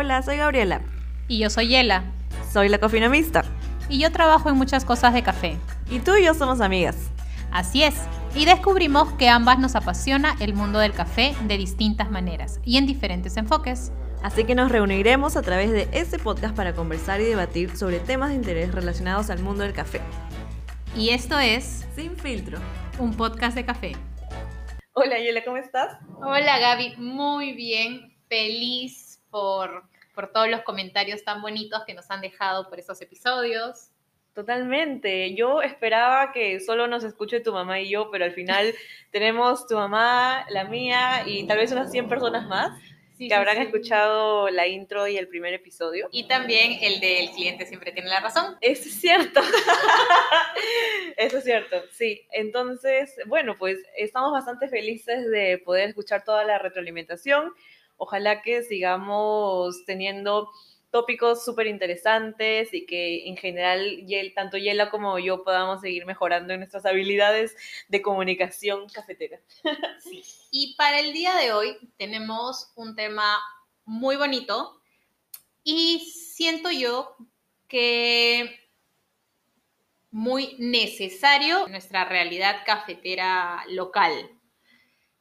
Hola, soy Gabriela. Y yo soy Yela. Soy la cofinomista. Y yo trabajo en muchas cosas de café. Y tú y yo somos amigas. Así es. Y descubrimos que ambas nos apasiona el mundo del café de distintas maneras y en diferentes enfoques. Así que nos reuniremos a través de este podcast para conversar y debatir sobre temas de interés relacionados al mundo del café. Y esto es Sin filtro, un podcast de café. Hola Yela, ¿cómo estás? Hola Gaby, muy bien, feliz por, por todos los comentarios tan bonitos que nos han dejado por esos episodios. Totalmente. Yo esperaba que solo nos escuche tu mamá y yo, pero al final tenemos tu mamá, la mía y tal vez unas 100 personas más Sí, que habrán sí. escuchado la intro y el primer episodio. Y también el del cliente siempre tiene la razón. Eso es cierto. Eso es cierto, sí. Entonces, bueno, pues estamos bastante felices de poder escuchar toda la retroalimentación. Ojalá que sigamos teniendo tópicos súper interesantes y que en general tanto Yela como yo podamos seguir mejorando en nuestras habilidades de comunicación cafetera. Y para el día de hoy tenemos un tema muy bonito y siento yo que muy necesario en nuestra realidad cafetera local.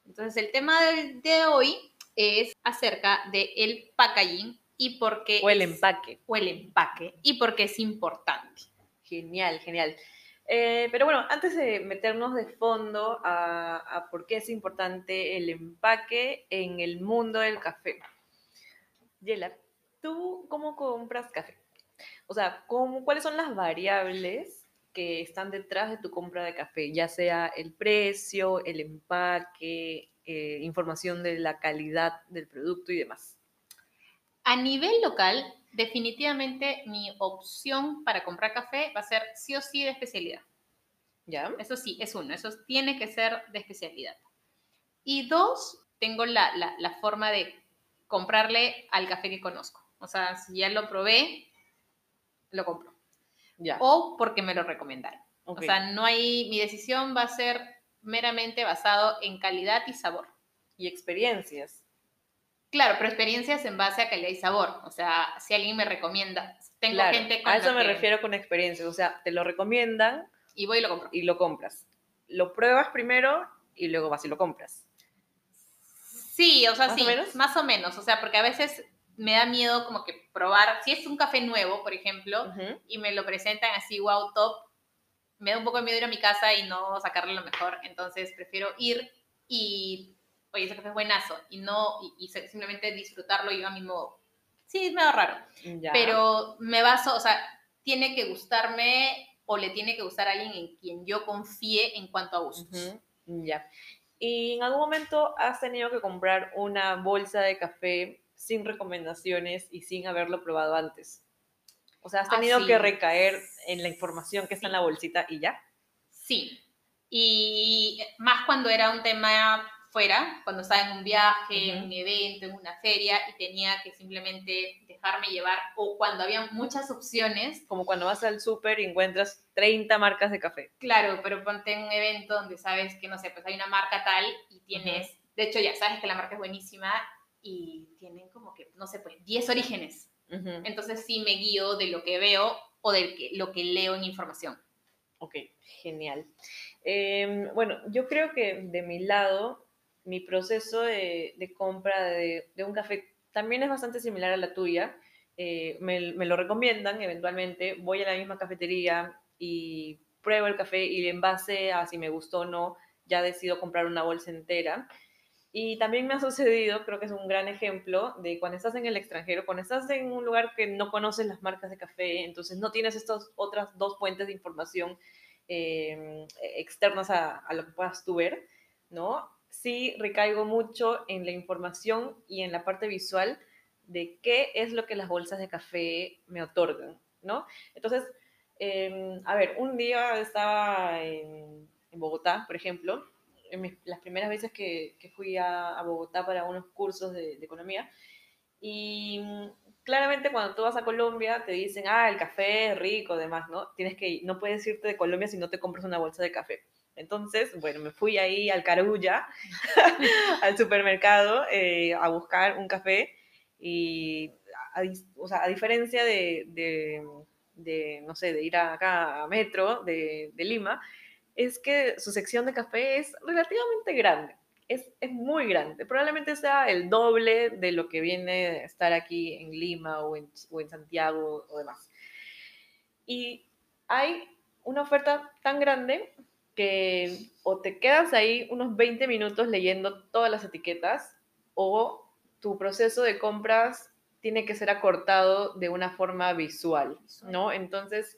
Entonces el tema del- de hoy es acerca del packaging y por qué O el es- empaque. o el empaque y por qué es importante. Genial, genial. Eh, pero bueno, antes de meternos de fondo a, a por qué es importante el empaque en el mundo del café. Yela, ¿tú cómo compras café? O sea, ¿cómo, ¿cuáles son las variables que están detrás de tu compra de café? Ya sea el precio, el empaque, eh, información de la calidad del producto y demás. A nivel local, definitivamente mi opción para comprar café va a ser sí o sí de especialidad. ¿Ya? Eso sí, es uno, eso tiene que ser de especialidad. Y dos, tengo la, la- la forma de comprarle al café que conozco. O sea, si ya lo probé, lo compro. Ya. O porque me lo recomendaron. ok. O sea, no hay, mi decisión va a ser meramente basado en calidad y sabor. y experiencias. Claro, pero experiencias en base a calidad y sabor. O sea, si alguien me recomienda, tengo Claro, gente con a eso me que- refiero con experiencias. O sea, te lo recomiendan Y voy y lo compro. y lo compras. Lo pruebas primero y luego vas y lo compras. Sí, o sea, ¿Más o sí, menos? más o menos. O sea, porque a veces me da miedo como que probar, si es un café nuevo, por ejemplo, y me lo presentan así, wow, top, me da un poco de miedo ir a mi casa y no sacarle lo mejor. Entonces prefiero ir y, oye, ese café es buenazo, y no, y, y simplemente disfrutarlo yo a mi modo. Sí, es medio raro, Ya. pero me baso, o sea, tiene que gustarme o le tiene que gustar a alguien en quien yo confíe en cuanto a gustos. Ya. ¿Y en algún momento has tenido que comprar una bolsa de café sin recomendaciones y sin haberlo probado antes? O sea, has tenido que recaer en la información que está en la bolsita y ya. Sí, y más cuando era un tema fuera, cuando estaba en un viaje, en un evento, en una feria y tenía que simplemente dejarme llevar, o cuando había muchas opciones, Como cuando vas al súper y encuentras 30 marcas de café. claro, pero ponte en un evento donde sabes que, no sé, pues hay una marca tal y tienes, de hecho ya sabes que la marca es buenísima y tienen como que, no sé, pues 10 orígenes. Entonces sí me guío de lo que veo o de lo que leo en información. Ok, genial. Em, bueno, yo creo que de mi lado, mi proceso de, de compra de, de un café también es bastante similar a la tuya. Eh, me, me lo recomiendan eventualmente, voy a la misma cafetería y pruebo el café y en base a si me gustó o no, ya decido comprar una bolsa entera. Y también me ha sucedido, creo que es un gran ejemplo, de cuando estás en el extranjero, cuando estás en un lugar que no conoces las marcas de café, entonces no tienes estas otras dos fuentes de información eh, externas a, a lo que puedas tú ver, ¿no? Sí recaigo mucho en la información y en la parte visual de qué es lo que las bolsas de café me otorgan, ¿no? Entonces, eh, a ver, un día estaba en, en Bogotá, por ejemplo, en mis- las primeras veces que, que fui a, a Bogotá para unos cursos de, de economía, y mm, claramente cuando tú vas a Colombia te dicen, ah, el café es rico, demás, ¿no? Tienes que, no puedes irte de Colombia si no te compras una bolsa de café. Entonces, bueno, me fui ahí al Carulla, al supermercado, eh, a buscar un café y o sea, a diferencia de, de, de, no sé, de ir acá a Metro de, de Lima, es que su sección de café es relativamente grande. Es, es, muy grande. Probablemente sea el doble de lo que viene a estar aquí en Lima o en, o en Santiago o demás. Y hay una oferta tan grande que o te quedas ahí unos 20 minutos leyendo todas las etiquetas o tu proceso de compras tiene que ser acortado de una forma visual, ¿no? Entonces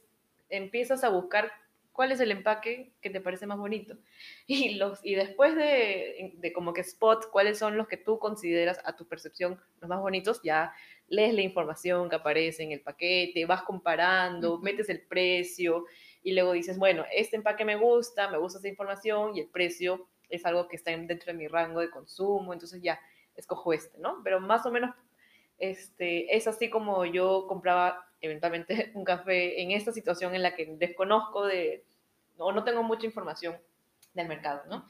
empiezas a buscar cuál es el empaque que te parece más bonito. Y, los, y después de, de como que spot cuáles son los que tú consideras a tu percepción los más bonitos, ya lees la información que aparece en el paquete, vas comparando, metes el precio y luego dices, bueno, este empaque me gusta, me gusta esa información y el precio es algo que está dentro de mi rango de consumo, entonces ya escojo este, ¿no? Pero más o menos este, es así como yo compraba eventualmente un café en esta situación en la que desconozco de, o no tengo mucha información del mercado, ¿no?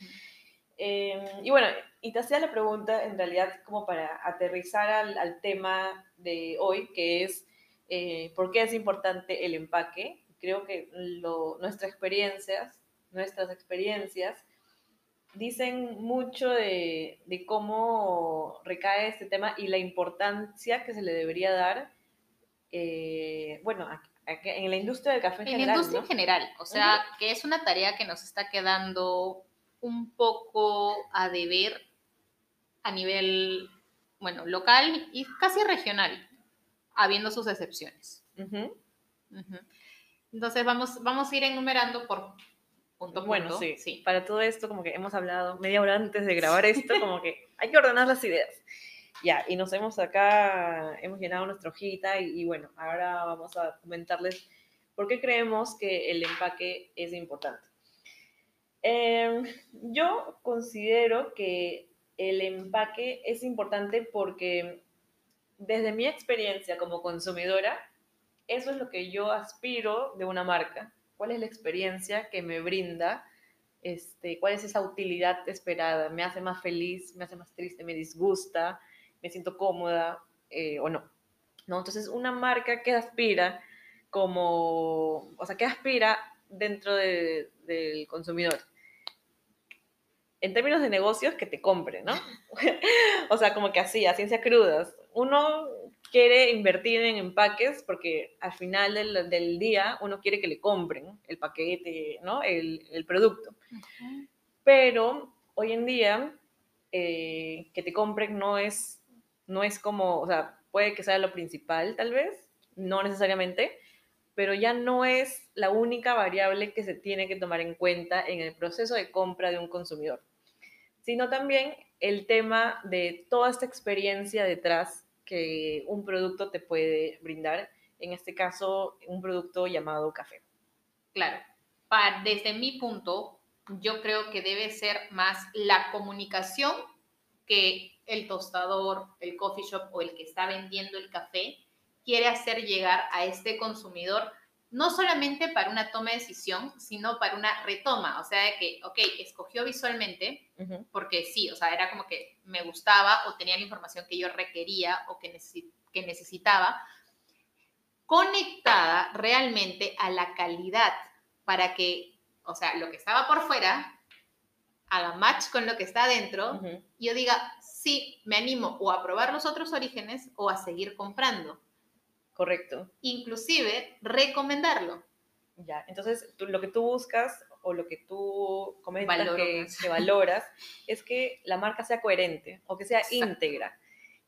Em, y bueno, y te hacía la pregunta en realidad como para aterrizar al, tema de hoy, que es eh, por qué es importante el empaque. Creo que nuestras experiencias, nuestras experiencias dicen mucho de, de, cómo recae este tema y la importancia que se le debería dar, eh, bueno, en la industria del café en, general. En la industria en general, o sea, que es una tarea que nos está quedando un poco a deber a nivel, bueno, local y casi regional, habiendo sus excepciones. Entonces vamos, vamos a ir enumerando por punto Bueno, sí, sí. Para todo esto, como que hemos hablado media hora antes de grabar esto, como que hay que ordenar las ideas. Ya, y nos hemos acá, hemos llenado nuestra hojita y, bueno, ahora vamos a comentarles por qué creemos que el empaque es importante. Em, yo considero que el empaque es importante porque desde mi experiencia como consumidora, eso es lo que yo aspiro de una marca. ¿Cuál es la experiencia que me brinda? Este, ¿Cuál es esa utilidad esperada? ¿Me hace más feliz? ¿Me hace más triste? ¿Me disgusta? ¿Me siento cómoda eh, o no? ¿no? Entonces, una marca que aspira como, o sea, que aspira dentro de, del consumidor en términos de negocios, que te compre, ¿no? o sea, como que así, a ciencia crudas. Uno quiere invertir en empaques porque al final del, día uno quiere que le compren el paquete, ¿no? El, el producto. Pero hoy en día, eh, que te compren no es, no es como, o sea, puede que sea lo principal tal vez, no necesariamente, pero ya no es la única variable que se tiene que tomar en cuenta en el proceso de compra de un consumidor sino también el tema de toda esta experiencia detrás que un producto te puede brindar, en este caso un producto llamado café. Claro, desde mi punto, yo creo que debe ser más la comunicación que el tostador, el coffee shop o el que está vendiendo el café quiere hacer llegar a este consumidor no solamente para una toma de decisión, sino para una retoma, o sea, de que, ok, escogió visualmente, porque sí, o sea, era como que me gustaba o tenía la información que yo requería o que, que necesitaba, conectada realmente a la calidad, para que, o sea, lo que estaba por fuera haga match con lo que está adentro, y yo diga, sí, me animo o a probar los otros orígenes o a seguir comprando. Correcto. Inclusive recomendarlo. Ya, entonces lo que tú buscas o lo que tú comentas que, valoras es que la marca sea coherente o que sea íntegra,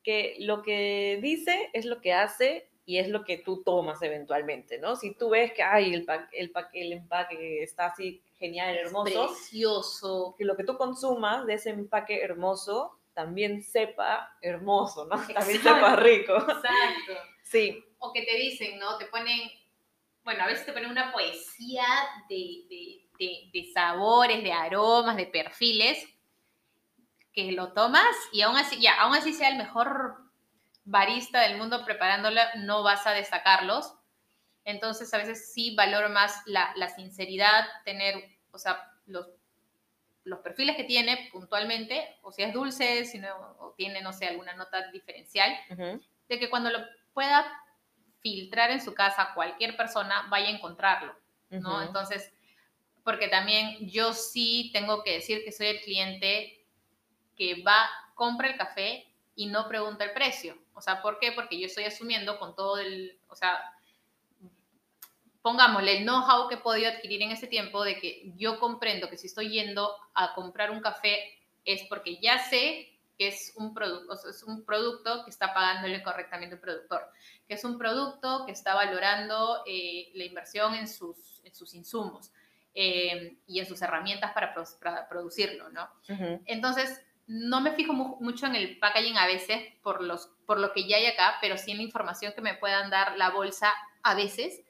que lo que dice es lo que hace y es lo que tú tomas eventualmente, ¿no? Si tú ves que ay, el, el, el empaque está así genial, hermoso, precioso, que lo que tú consumas de ese empaque hermoso también sepa hermoso, ¿no? También sepa rico. Exacto. Sí, o que te dicen, ¿no? Te ponen, bueno, a veces te ponen una poesía de, sabores, de aromas, de perfiles, que lo tomas y aún así, ya, aún así sea el mejor barista del mundo preparándola, no vas a destacarlos. Entonces, a veces sí valoro más la, sinceridad, tener, o sea, los, los perfiles que tiene puntualmente, o si es dulce, si no, o tiene, no sé, alguna nota diferencial, de que cuando lo pueda filtrar en su casa, cualquier persona vaya a encontrarlo, ¿no? Entonces, porque también yo sí tengo que decir que soy el cliente que va, compra el café y no pregunta el precio. O sea, ¿por qué? Porque yo estoy asumiendo con todo el, o sea, pongámosle el know-how que he podido adquirir en ese tiempo de que yo comprendo que si estoy yendo a comprar un café es porque ya sé que es un, producto, es un producto que está pagándole correctamente el productor, que es un producto que está valorando eh, la inversión en sus, en sus insumos eh, y en sus herramientas para, producirlo, ¿no? Entonces, no me fijo mucho en el packaging a veces por, los, por lo que ya hay acá, pero sí en la información que me puedan dar la bolsa a veces,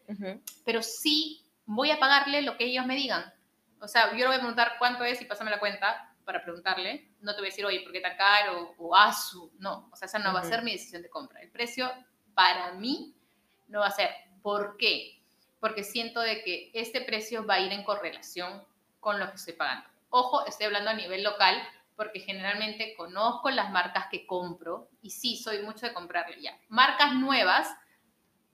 pero sí voy a pagarle lo que ellos me digan. O sea, yo le voy a preguntar cuánto es y pásame la cuenta, para preguntarle, no te voy a decir, oye, ¿por qué tan caro? O ASU, no, o sea, esa no va a ser mi decisión de compra. El precio para mí no va a ser. ¿Por qué? Porque siento de que este precio va a ir en correlación con lo que estoy pagando. Ojo, estoy hablando a nivel local porque generalmente conozco las marcas que compro y sí, soy mucho de comprarle ya. Marcas nuevas,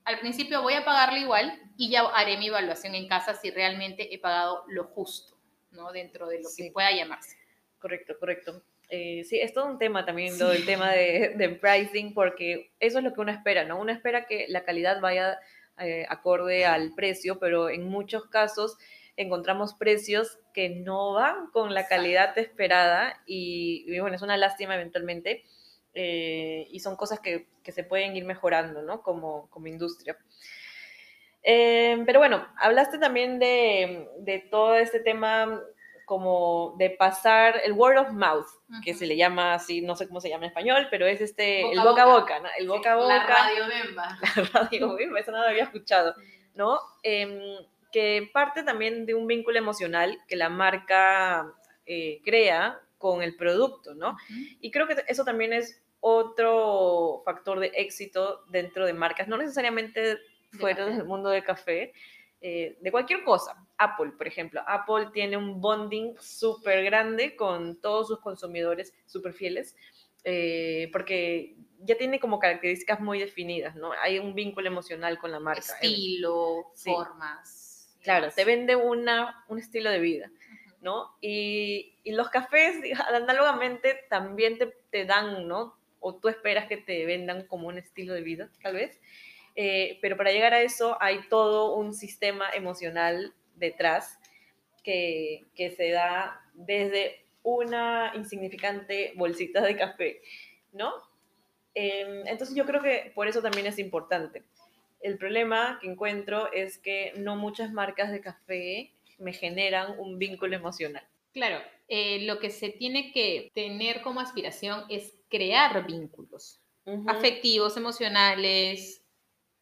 al principio voy a pagarle igual y ya haré mi evaluación en casa si realmente he pagado lo justo, ¿no? Dentro de lo que pueda llamarse. Correcto, correcto. Eh, sí, es todo un tema también, todo el tema de, pricing, porque eso es lo que uno espera, ¿no? Uno espera que la calidad vaya eh, acorde al precio, pero en muchos casos encontramos precios que no van con la calidad esperada y, bueno, es una lástima eventualmente eh, y son cosas que, se pueden ir mejorando, ¿no? Como, como industria. pero bueno, hablaste también de, de todo este tema como de pasar el word of mouth, que se le llama así, no sé cómo se llama en español, pero es este, el boca a boca, ¿no? El boca a boca. La radio bemba. La radio bemba, eso no lo había escuchado, ¿no? Em, que parte también de un vínculo emocional que la marca eh, crea con el producto, ¿no? Y creo que eso también es otro factor de éxito dentro de marcas, no necesariamente fuera del mundo del café, eh, de cualquier cosa. Apple, por ejemplo. Apple tiene un bonding súper grande con todos sus consumidores súper fieles, eh, porque ya tiene como características muy definidas, ¿no? Hay un vínculo emocional con la marca. Estilo, formas. Claro, te vende una, un estilo de vida, ¿no? Y, y, los cafés, análogamente, también te, te dan, ¿no? O tú esperas que te vendan como un estilo de vida, tal vez. Eh, pero para llegar a eso hay todo un sistema emocional detrás que, se da desde una insignificante bolsita de café, ¿no? Em, entonces yo creo que por eso también es importante. El problema que encuentro es que no muchas marcas de café me generan un vínculo emocional. Claro, eh, lo que se tiene que tener como aspiración es crear vínculos afectivos, emocionales,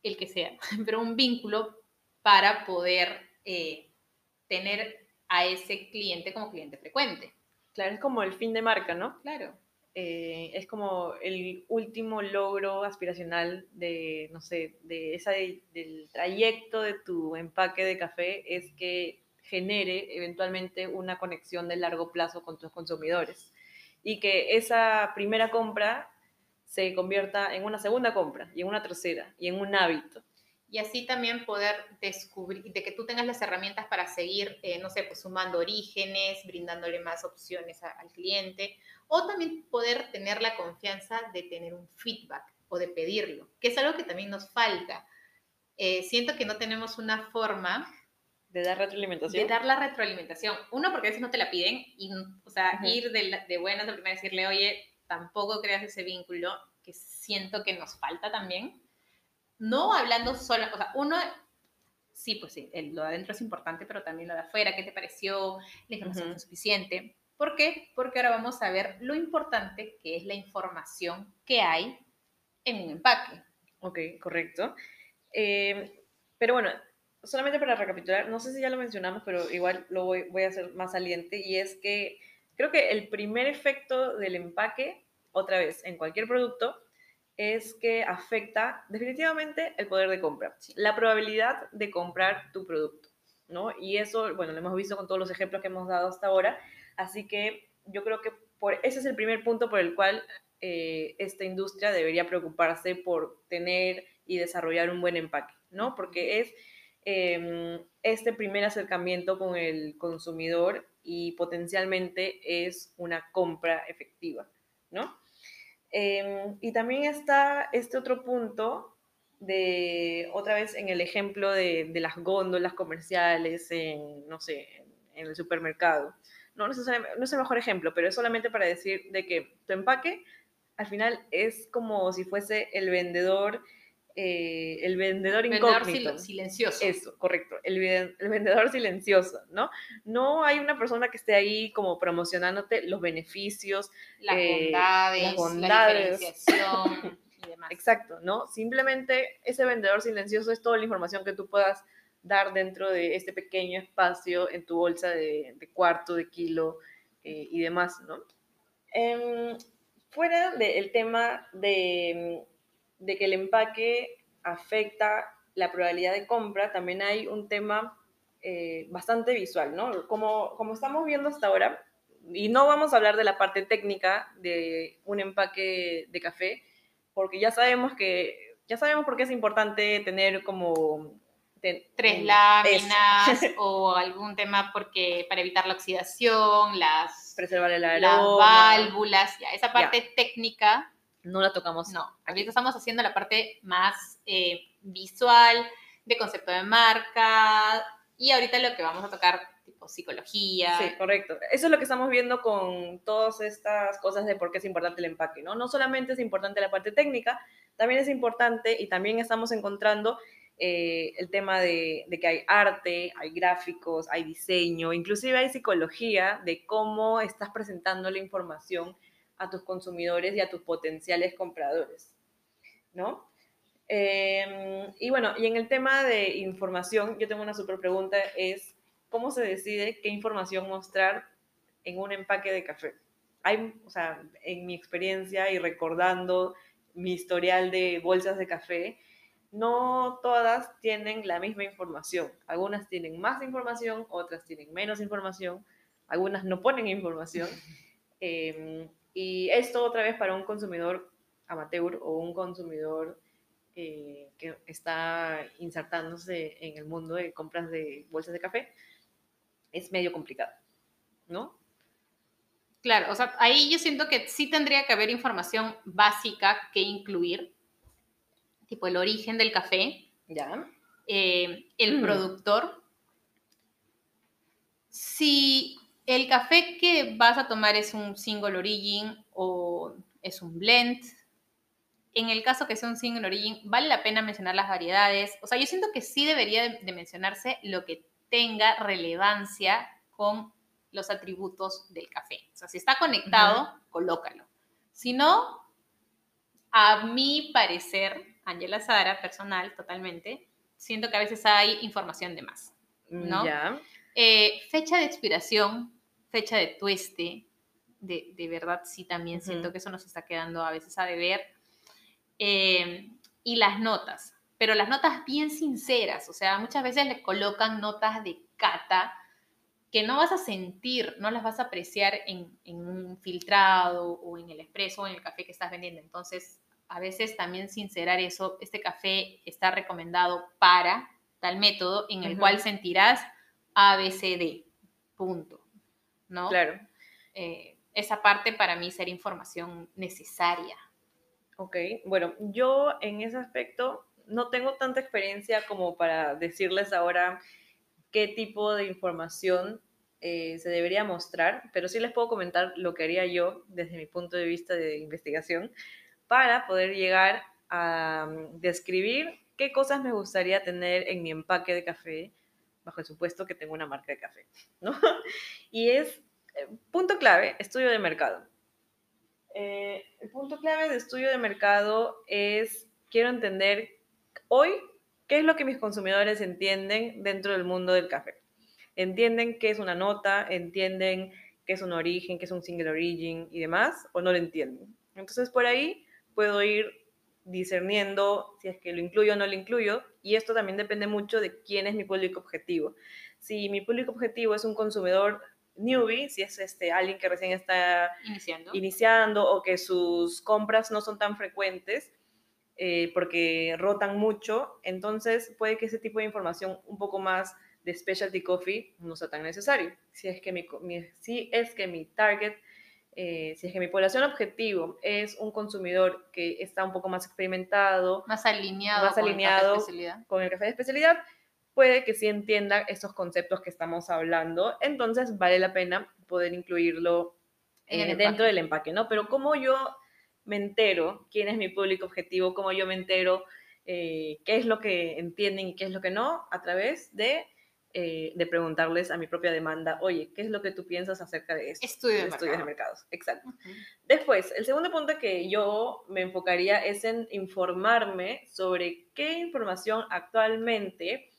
el que sea, pero un vínculo para poder eh, tener a ese cliente como cliente frecuente. Claro, es como el fin de marca, ¿no? Claro. Eh, es como el último logro aspiracional de, no sé, de esa, del trayecto de tu empaque de café, es que genere eventualmente una conexión de largo plazo con tus consumidores y que esa primera compra se convierta en una segunda compra y en una tercera y en un hábito. Y así también poder descubrir, de que tú tengas las herramientas para seguir, eh, no sé, pues sumando orígenes, brindándole más opciones al cliente, o también poder tener la confianza de tener un feedback o de pedirlo, que es algo que también nos falta. Eh, siento que no tenemos una forma de dar retroalimentación. De dar la retroalimentación. Uno, porque a veces no te la piden, y, o sea, ir de, de buenas a primera decirle, oye, tampoco creas ese vínculo que siento que nos falta también. No hablando solo, o sea, uno, sí, pues sí, lo de adentro es importante, pero también lo de afuera, ¿qué te pareció? La información es suficiente. ¿Por qué? Porque ahora vamos a ver lo importante que es la información que hay en un empaque. Ok, correcto. Eh, pero bueno, solamente para recapitular, no sé si ya lo mencionamos, pero igual lo voy, voy a hacer más saliente, y es que Creo que el primer efecto del empaque, otra vez, en cualquier producto, es que afecta definitivamente el poder de compra, la probabilidad de comprar tu producto, ¿no? Y eso, bueno, lo hemos visto con todos los ejemplos que hemos dado hasta ahora, así que yo creo que por, ese es el primer punto por el cual eh, esta industria debería preocuparse por tener y desarrollar un buen empaque, ¿no? Porque es em, este primer acercamiento con el consumidor y potencialmente es una compra efectiva, ¿no? Em, y también está este otro punto de, otra vez en el ejemplo de, de las góndolas comerciales en, no sé, en el supermercado. No, no es el mejor ejemplo, pero es solamente para decir de que tu empaque al final es como si fuese el vendedor, eh, el vendedor incógnito. silencioso. Eso, correcto, el, el, vendedor silencioso, ¿no? No hay una persona que esté ahí como promocionándote los beneficios, las eh, bondades, las bondades. La diferenciación y demás. Exacto, ¿no? Simplemente ese vendedor silencioso es toda la información que tú puedas dar dentro de este pequeño espacio en tu bolsa de, cuarto, de kilo eh, y demás, ¿no? Em, fuera del tema de, que el empaque afecta la probabilidad de compra, también hay un tema eh, bastante visual, ¿no? Como, como estamos viendo hasta ahora, y no vamos a hablar de la parte técnica de un empaque de café, porque ya sabemos que, ya sabemos por qué es importante tener como tres láminas o algún tema porque para evitar la oxidación, las, preservar el las válvulas, ya, esa parte técnica. No la tocamos. No, ahorita estamos haciendo la parte más eh, visual, de concepto de marca, y ahorita lo que vamos a tocar, tipo psicología. Sí, correcto. Eso es lo que estamos viendo con todas estas cosas de por qué es importante el empaque, ¿no? No solamente es importante la parte técnica, también es importante y también estamos encontrando eh, el tema de, que hay arte, hay gráficos, hay diseño, inclusive hay psicología de cómo estás presentando la información a tus consumidores y a tus potenciales compradores, ¿no? Em, y bueno, y en el tema de información, yo tengo una super pregunta, es ¿cómo se decide qué información mostrar en un empaque de café? Hay, o sea, en mi experiencia y recordando mi historial de bolsas de café, no todas tienen la misma información. Algunas tienen más información, otras tienen menos información, algunas no ponen información. Em, y esto otra vez para un consumidor amateur o un consumidor eh, que está insertándose en el mundo de compras de bolsas de café, es medio complicado, ¿no? Claro, o sea, ahí yo siento que sí tendría que haber información básica que incluir, tipo el origen del café, ¿Ya? Eh, el mm. productor. Si el café que vas a tomar es un single origin o es un blend, en el caso que sea un single origin, vale la pena mencionar las variedades. O sea, yo siento que sí debería de, mencionarse lo que tenga relevancia con los atributos del café. O sea, si está conectado, colócalo. Si no, a mi parecer, Angela Sara, personal, totalmente, siento que a veces hay información de más, ¿no? Eh, fecha de expiración, fecha de tueste, de, de verdad sí también siento que eso nos está quedando a veces a deber. Eh, y las notas, pero las notas bien sinceras, o sea, muchas veces le colocan notas de cata que no vas a sentir, no las vas a apreciar en, en un filtrado o en el expreso o en el café que estás vendiendo. Entonces, a veces también sincerar eso, este café está recomendado para tal método en el cual sentirás ABCD, punto, ¿no? Claro. Eh, esa parte para mí sería información necesaria. Ok, bueno, yo en ese aspecto no tengo tanta experiencia como para decirles ahora qué tipo de información eh, se debería mostrar, pero sí les puedo comentar lo que haría yo desde mi punto de vista de investigación para poder llegar a mm, describir qué cosas me gustaría tener en mi empaque de café, bajo el supuesto que tengo una marca de café, ¿no? Y es, eh, punto clave, estudio de mercado. Eh, el punto clave de estudio de mercado es, quiero entender hoy qué es lo que mis consumidores entienden dentro del mundo del café. ¿Entienden qué es una nota? ¿Entienden qué es un origen, qué es un single origin y demás? ¿O no lo entienden? Entonces, por ahí puedo ir discerniendo si es que lo incluyo o no lo incluyo, y esto también depende mucho de quién es mi público objetivo. Si mi público objetivo es un consumidor newbie, si es este, alguien que recién está iniciando. iniciando o que sus compras no son tan frecuentes, eh, porque rotan mucho, entonces puede que ese tipo de información un poco más de specialty coffee no sea tan necesario. Si es que mi, si es que mi target, eh, si es que mi población objetivo es un consumidor que está un poco más experimentado, más alineado, más alineado con el café de especialidad, puede que sí entienda estos conceptos que estamos hablando, entonces vale la pena poder incluirlo eh, dentro del empaque, ¿no? Pero como yo me entero quién es mi público objetivo, cómo yo me entero eh, qué es lo que entienden y qué es lo que no, a través de, eh, de preguntarles a mi propia demanda, oye, ¿qué es lo que tú piensas acerca de esto? Estudio de Estudios de mercados, exacto. Después, el segundo punto que yo me enfocaría es en informarme sobre qué información actualmente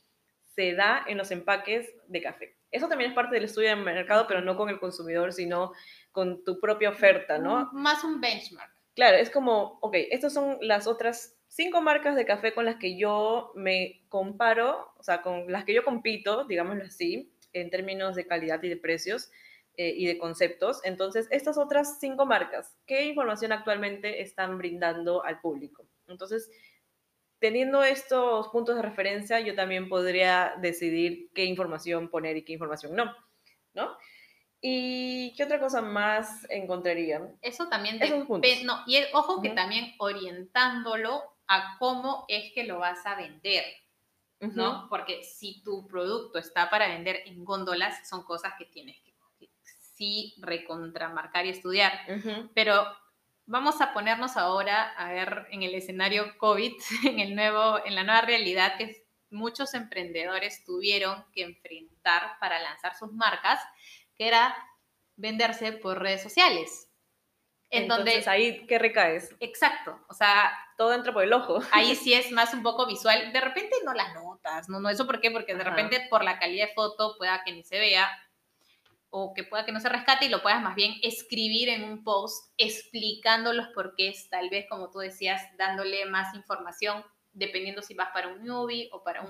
se da en los empaques de café. Eso también es parte del estudio de mercado, pero no con el consumidor, sino con tu propia oferta, ¿no? Más un benchmark. Claro, es como, ok, estas son las otras cinco marcas de café con las que yo me comparo, o sea, con las que yo compito, digámoslo así, en términos de calidad y de precios eh, y de conceptos. Entonces, estas otras cinco marcas, ¿qué información actualmente están brindando al público? Entonces, teniendo estos puntos de referencia, yo también podría decidir qué información poner y qué información no, ¿no? ¿Y qué otra cosa más encontraría? Eso también depende. No, y ojo que también orientándolo a cómo es que lo vas a vender. ¿no? Porque si tu producto está para vender en góndolas, son cosas que tienes que, sí recontramarcar y estudiar. Pero vamos a ponernos ahora a ver en el escenario COVID, en, el nuevo, en la nueva realidad que muchos emprendedores tuvieron que enfrentar para lanzar sus marcas que era venderse por redes sociales. En Entonces, donde, ahí, ¿qué recaes? Exacto, o sea... Todo entra por el ojo. Ahí sí es más un poco visual. De repente no las notas, ¿no? no ¿Eso por qué? Porque de repente por la calidad de foto pueda que ni se vea o que pueda que no se rescate y lo puedas más bien escribir en un post explicando los porqués, tal vez como tú decías, dándole más información dependiendo si vas para un newbie o para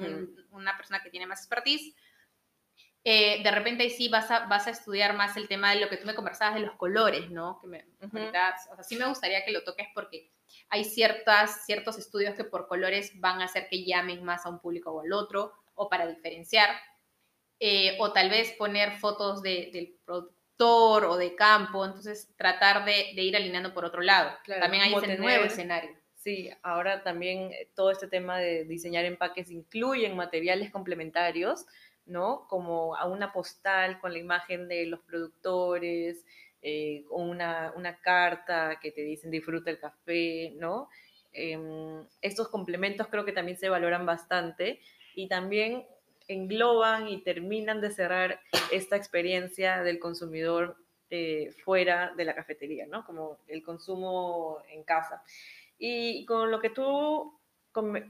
una persona que tiene más expertise eh, de repente ahí sí vas a, vas a estudiar más el tema de lo que tú me conversabas de los colores, ¿no? Que me, o sea, sí me gustaría que lo toques porque hay ciertas, ciertos estudios que por colores van a hacer que llamen más a un público o al otro, o para diferenciar, eh, o tal vez poner fotos del productor o de campo, entonces tratar de, ir alineando por otro lado. también hay ese nuevo escenario. Sí, ahora también eh, todo este tema de diseñar empaques incluyen materiales complementarios ¿no? Como a una postal con la imagen de los productores, eh, una, una, carta que te dicen disfruta el café, ¿no? Em, estos complementos creo que también se valoran bastante y también engloban y terminan de cerrar esta experiencia del consumidor eh, fuera de la cafetería, ¿no? Como el consumo en casa. Y con lo que tú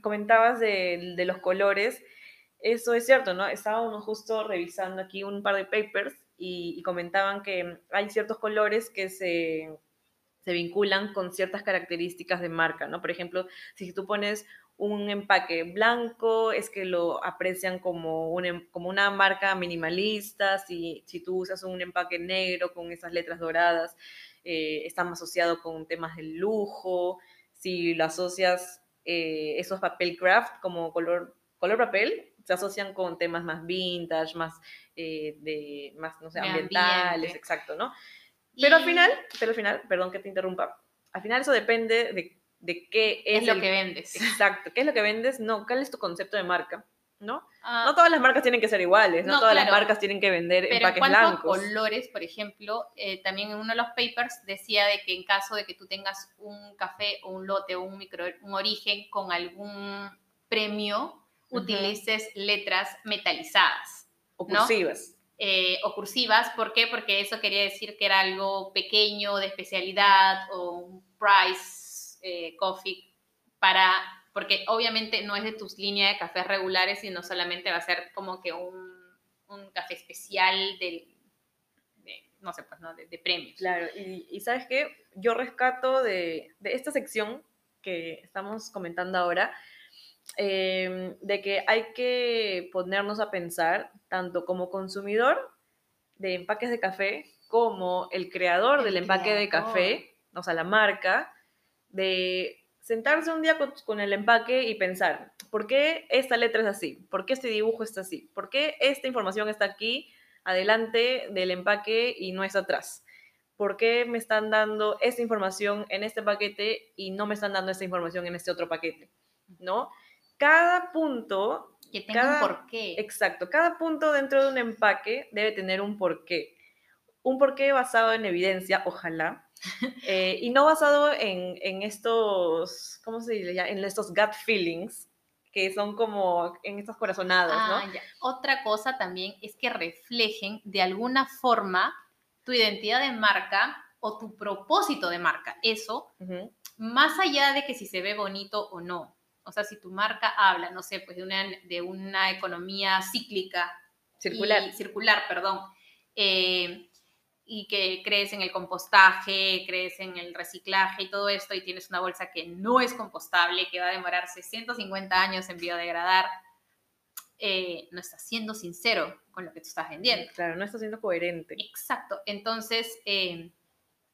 comentabas de los colores, eso es cierto, ¿no? Estábamos justo revisando aquí un par de papers y, comentaban que hay ciertos colores que se, vinculan con ciertas características de marca, ¿no? Por ejemplo, si tú pones un empaque blanco, es que lo aprecian como, un, em, como una marca minimalista, si, si tú usas un empaque negro con esas letras doradas, eh, está más asociado con temas de lujo, si lo asocias eh, esos papel craft como color, color papel, se asocian con temas más vintage, más, eh, de, más no sé, ambientales, exacto, ¿no? Pero al final, pero al final, perdón que te interrumpa, al final eso depende de, de qué es, lo que vendes. Exacto, qué es lo que vendes, no, cuál es tu concepto de marca, ¿no? Ah. no todas las marcas tienen que ser iguales, no, todas las marcas tienen que vender pero empaques en blancos. colores, por ejemplo, eh, también en uno de los papers decía de que en caso de que tú tengas un café o un lote o un micro, un origen con algún premio, utilices letras metalizadas. O cursivas. Eh, o cursivas, ¿por qué? Porque eso quería decir que era algo pequeño, de especialidad, o un price eh, coffee para, porque obviamente no es de tus líneas de cafés regulares, sino solamente va a ser como que un, café especial del, de, no sé, pues, ¿no? De, premios. Claro, y, ¿sabes qué? Yo rescato de, de esta sección que estamos comentando ahora, Em, de que hay que ponernos a pensar, tanto como consumidor de empaques de café, como el creador del empaque de café, o sea, la marca, de sentarse un día con, el empaque y pensar, ¿por qué esta letra es así? ¿Por qué este dibujo está así? ¿Por qué esta información está aquí, adelante del empaque y no es atrás? ¿Por qué me están dando esta información en este paquete y no me están dando esta información en este otro paquete? ¿No? Cada punto... Que tenga un porqué. Exacto, cada punto dentro de un empaque debe tener un porqué. Un porqué basado en evidencia, ojalá, eh, y no basado en, en, estos, ¿cómo se dice ya? En estos gut feelings, que son como en estas corazonadas, ¿no? Ah, Otra cosa también es que reflejen de alguna forma tu identidad de marca o tu propósito de marca. Eso, más allá de que si se ve bonito o no. O sea, si tu marca habla, no sé, pues de una, de una economía cíclica. Circular. circular, perdón. Eh, y que crees en el compostaje, crees en el reciclaje y todo esto y tienes una bolsa que no es compostable, que va a demorar 150 años en biodegradar, eh, no estás siendo sincero con lo que tú estás vendiendo. Claro, no estás siendo coherente. Exacto. Entonces, eh,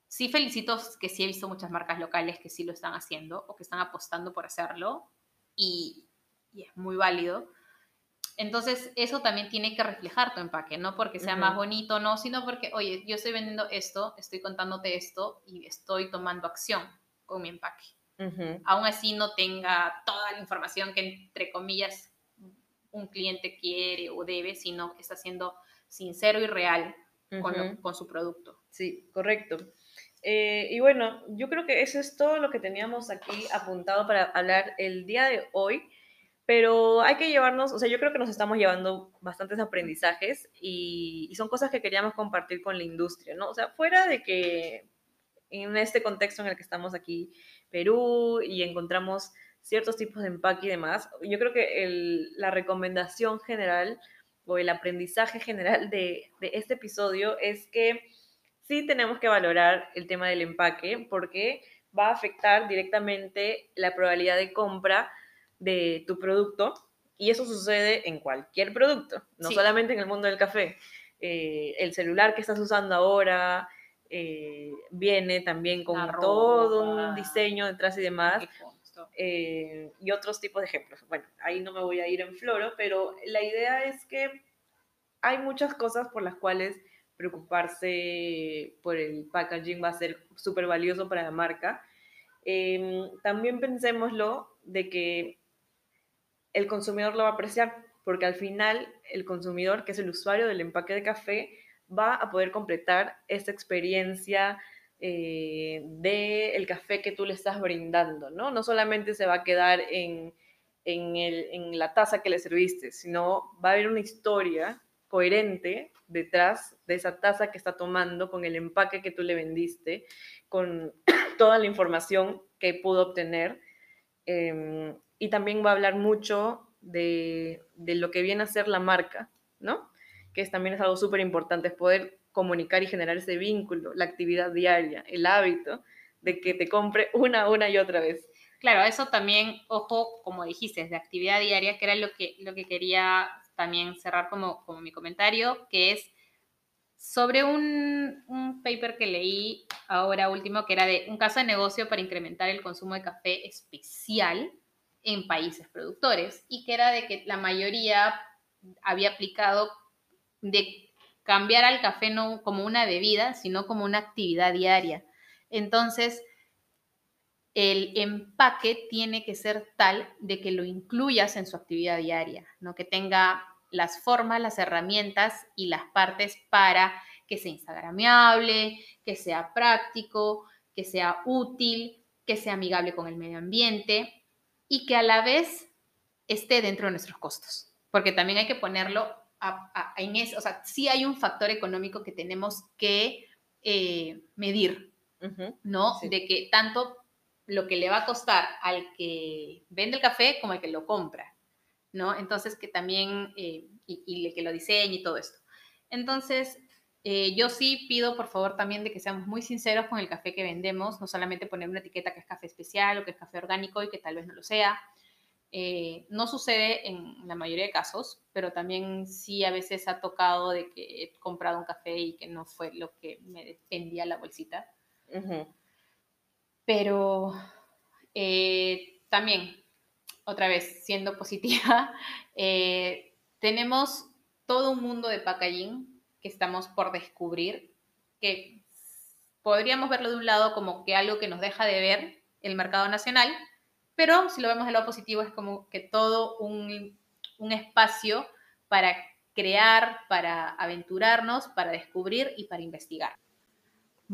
sí felicito que sí he visto muchas marcas locales que sí lo están haciendo o que están apostando por hacerlo y, y es muy válido entonces, eso también tiene que reflejar tu empaque, no porque sea más bonito, no, sino porque, oye, yo estoy vendiendo esto, estoy contándote esto y estoy tomando acción con mi empaque. Aún así no tenga toda la información que, entre comillas, un cliente quiere o debe, sino que está siendo sincero y real con, su producto. Sí, correcto. Eh, y bueno, yo creo que eso es todo lo que teníamos aquí apuntado para hablar el día de hoy. Pero hay que llevarnos, o sea, yo creo que nos estamos llevando bastantes aprendizajes y, son cosas que queríamos compartir con la industria, ¿no? O sea, fuera de que en este contexto en el que estamos aquí, Perú, y encontramos ciertos tipos de empaque y demás, yo creo que la recomendación general o el aprendizaje general de, de este episodio es que sí tenemos que valorar el tema del empaque porque va a afectar directamente la probabilidad de compra de tu producto y eso sucede en cualquier producto, no solamente en el mundo del café. Eh, el celular que estás usando ahora eh, viene también con todo un diseño detrás y demás. Eh, y otros tipos de ejemplos. Bueno, ahí no me voy a ir en floro, pero la idea es que hay muchas cosas por las cuales preocuparse por el packaging va a ser súper valioso para la marca. Em, también pensémoslo de que el consumidor lo va a apreciar, porque al final el consumidor, que es el usuario del empaque de café, va a poder completar esta experiencia eh, del café que tú le estás brindando, ¿no? No solamente se va a quedar en, en la taza que le serviste, sino va a haber una historia coherente detrás de esa taza que está tomando, con el empaque que tú le vendiste, con toda la información que pudo obtener. Em, y también va a hablar mucho de, lo que viene a ser la marca, ¿no? Que es, también es algo súper importante, es poder comunicar y generar ese vínculo, la actividad diaria, el hábito de que te compre una, una y otra vez. Claro, eso también, ojo, como dijiste, de actividad diaria, que era lo que, lo que quería también cerrar como, como mi comentario, que es sobre un, un, paper que leí ahora último, que era de un caso de negocio para incrementar el consumo de café especial en países productores y que era de que la mayoría había aplicado de cambiar al café no como una bebida, sino como una actividad diaria. Entonces, el empaque tiene que ser tal de que lo incluyas en su actividad diaria, ¿no? que tenga las formas, las herramientas y las partes para que sea instagramiable, que sea práctico, que sea útil, que sea amigable con el medio ambiente y que a la vez esté dentro de nuestros costos, porque también hay que ponerlo en eso, o sea, sí hay un factor económico que tenemos que eh, medir, ¿no? De que tanto lo que le va a costar al que vende el café como al que lo compra, ¿no? Entonces, que también, eh, y, el que lo diseñe y todo esto. Entonces, eh, yo sí pido, por favor, también de que seamos muy sinceros con el café que vendemos, no solamente poner una etiqueta que es café especial o que es café orgánico y que tal vez no lo sea. Eh, no sucede en la mayoría de casos, pero también sí a veces ha tocado de que he comprado un café y que no fue lo que me vendía la bolsita. Pero Eh, también, otra vez, siendo positiva, eh, tenemos todo un mundo de packaging que estamos por descubrir, que podríamos verlo de un lado como que algo que nos deja de ver el mercado nacional, pero si lo vemos del lado positivo es como que todo un, un espacio para crear, para aventurarnos, para descubrir y para investigar.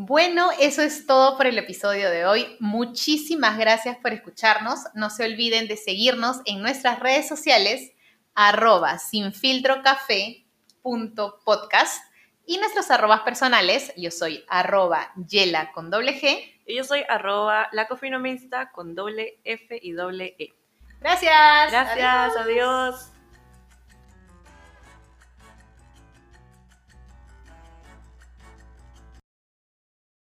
Bueno, eso es todo por el episodio de hoy. Muchísimas gracias por escucharnos. No se olviden de seguirnos en nuestras redes sociales arroba sinfiltrocafé.podcast y nuestros arrobas personales. Yo soy arroba yela con doble G. Y yo soy arroba lacofinomista con doble F y doble E. Gracias. Gracias, adiós.